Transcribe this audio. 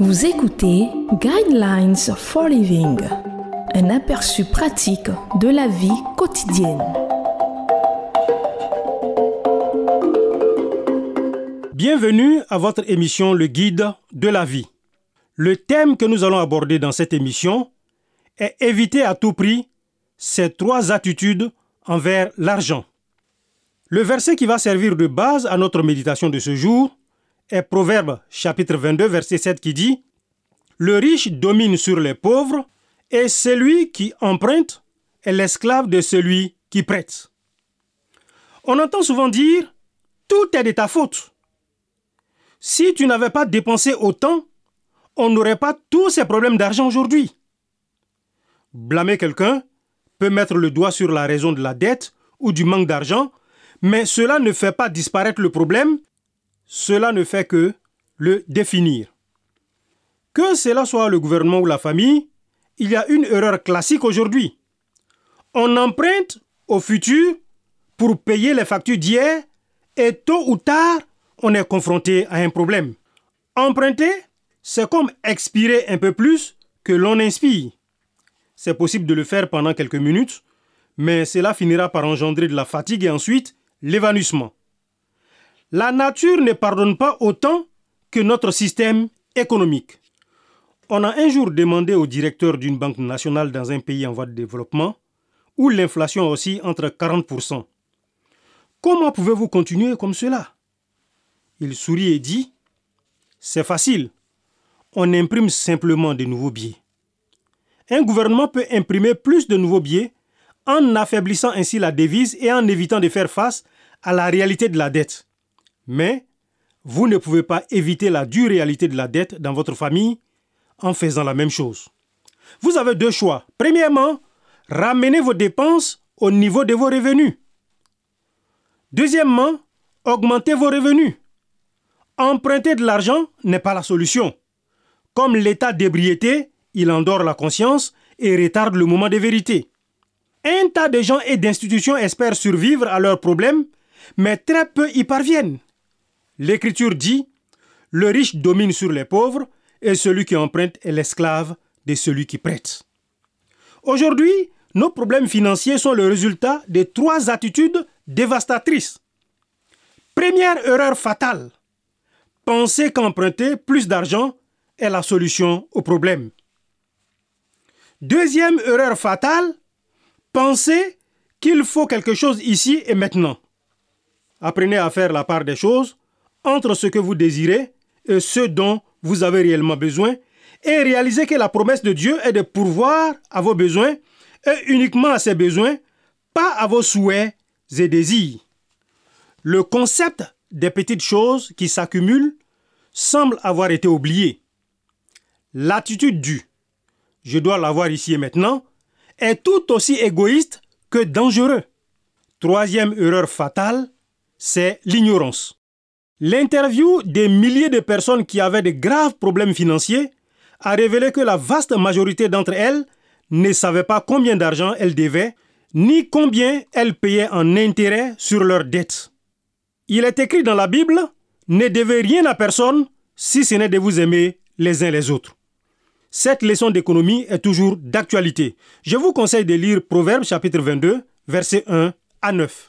Vous écoutez Guidelines for Living, un aperçu pratique de la vie quotidienne. Bienvenue à votre émission Le Guide de la vie. Le thème que nous allons aborder dans cette émission est éviter à tout prix ces trois attitudes envers l'argent. Le verset qui va servir de base à notre méditation de ce jour est Proverbe chapitre 22 verset 7 qui dit Le riche domine sur les pauvres et celui qui emprunte est l'esclave de celui qui prête. On entend souvent dire Tout est de ta faute. Si tu n'avais pas dépensé autant, on n'aurait pas tous ces problèmes d'argent aujourd'hui. Blâmer quelqu'un peut mettre le doigt sur la raison de la dette ou du manque d'argent, mais cela ne fait pas disparaître le problème cela ne fait que le définir. Que cela soit le gouvernement ou la famille, il y a une erreur classique aujourd'hui. On emprunte au futur pour payer les factures d'hier et tôt ou tard, on est confronté à un problème. Emprunter, c'est comme expirer un peu plus que l'on inspire. C'est possible de le faire pendant quelques minutes, mais cela finira par engendrer de la fatigue et ensuite l'évanouissement. La nature ne pardonne pas autant que notre système économique. On a un jour demandé au directeur d'une banque nationale dans un pays en voie de développement, où l'inflation aussi entre 40%. Comment pouvez-vous continuer comme cela? Il sourit et dit C'est facile. On imprime simplement de nouveaux billets. Un gouvernement peut imprimer plus de nouveaux billets en affaiblissant ainsi la devise et en évitant de faire face à la réalité de la dette. Mais vous ne pouvez pas éviter la dure réalité de la dette dans votre famille en faisant la même chose. Vous avez deux choix. Premièrement, ramenez vos dépenses au niveau de vos revenus. Deuxièmement, augmentez vos revenus. Emprunter de l'argent n'est pas la solution. Comme l'état d'ébriété, il endort la conscience et retarde le moment de vérité. Un tas de gens et d'institutions espèrent survivre à leurs problèmes, mais très peu y parviennent. L'Écriture dit, le riche domine sur les pauvres et celui qui emprunte est l'esclave de celui qui prête. Aujourd'hui, nos problèmes financiers sont le résultat de trois attitudes dévastatrices. Première erreur fatale. Penser qu'emprunter plus d'argent est la solution au problème. Deuxième erreur fatale. Penser qu'il faut quelque chose ici et maintenant. Apprenez à faire la part des choses entre ce que vous désirez et ce dont vous avez réellement besoin et réalisez que la promesse de Dieu est de pourvoir à vos besoins et uniquement à ses besoins, pas à vos souhaits et désirs. Le concept des petites choses qui s'accumulent semble avoir été oublié. L'attitude du je dois l'avoir ici et maintenant est tout aussi égoïste que dangereux. Troisième erreur fatale, c'est l'ignorance. L'interview des milliers de personnes qui avaient de graves problèmes financiers a révélé que la vaste majorité d'entre elles ne savaient pas combien d'argent elles devaient, ni combien elles payaient en intérêt sur leurs dettes. Il est écrit dans la Bible, ne devez rien à personne si ce n'est de vous aimer les uns les autres. Cette leçon d'économie est toujours d'actualité. Je vous conseille de lire Proverbes chapitre 22, versets 1 à 9.